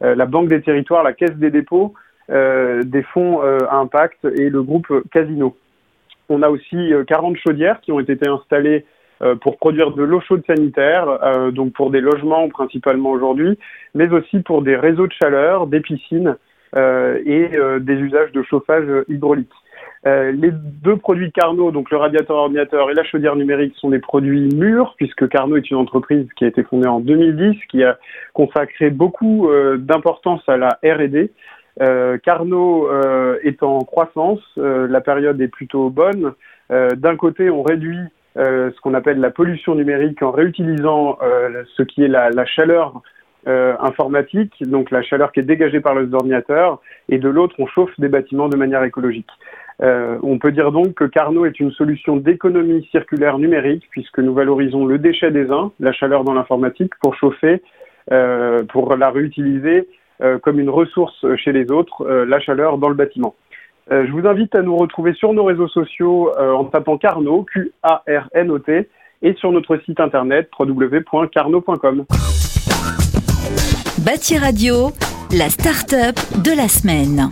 la Banque des Territoires, la Caisse des dépôts, des fonds à impact et le groupe Casino. On a aussi 40 chaudières qui ont été installées pour produire de l'eau chaude sanitaire, donc pour des logements principalement aujourd'hui, mais aussi pour des réseaux de chaleur, des piscines et des usages de chauffage hydraulique. Euh, les deux produits Carnot, donc le radiateur ordinateur et la chaudière numérique, sont des produits mûrs, puisque Carnot est une entreprise qui a été fondée en 2010, qui a consacré beaucoup euh, d'importance à la R&D. Euh, Carnot est en croissance, la période est plutôt bonne. D'un côté, on réduit ce qu'on appelle la pollution numérique en réutilisant ce qui est la chaleur informatique, donc la chaleur qui est dégagée par les ordinateurs, et de l'autre, on chauffe des bâtiments de manière écologique. Euh, on peut dire donc que Carnot est une solution d'économie circulaire numérique puisque nous valorisons le déchet des uns, la chaleur dans l'informatique, pour chauffer, euh, pour la réutiliser euh, comme une ressource chez les autres, la chaleur dans le bâtiment. je vous invite à nous retrouver sur nos réseaux sociaux en tapant Carnot, Q-A-R-N-O-T, et sur notre site internet www.carnot.com. Bâti Radio, la start-up de la semaine.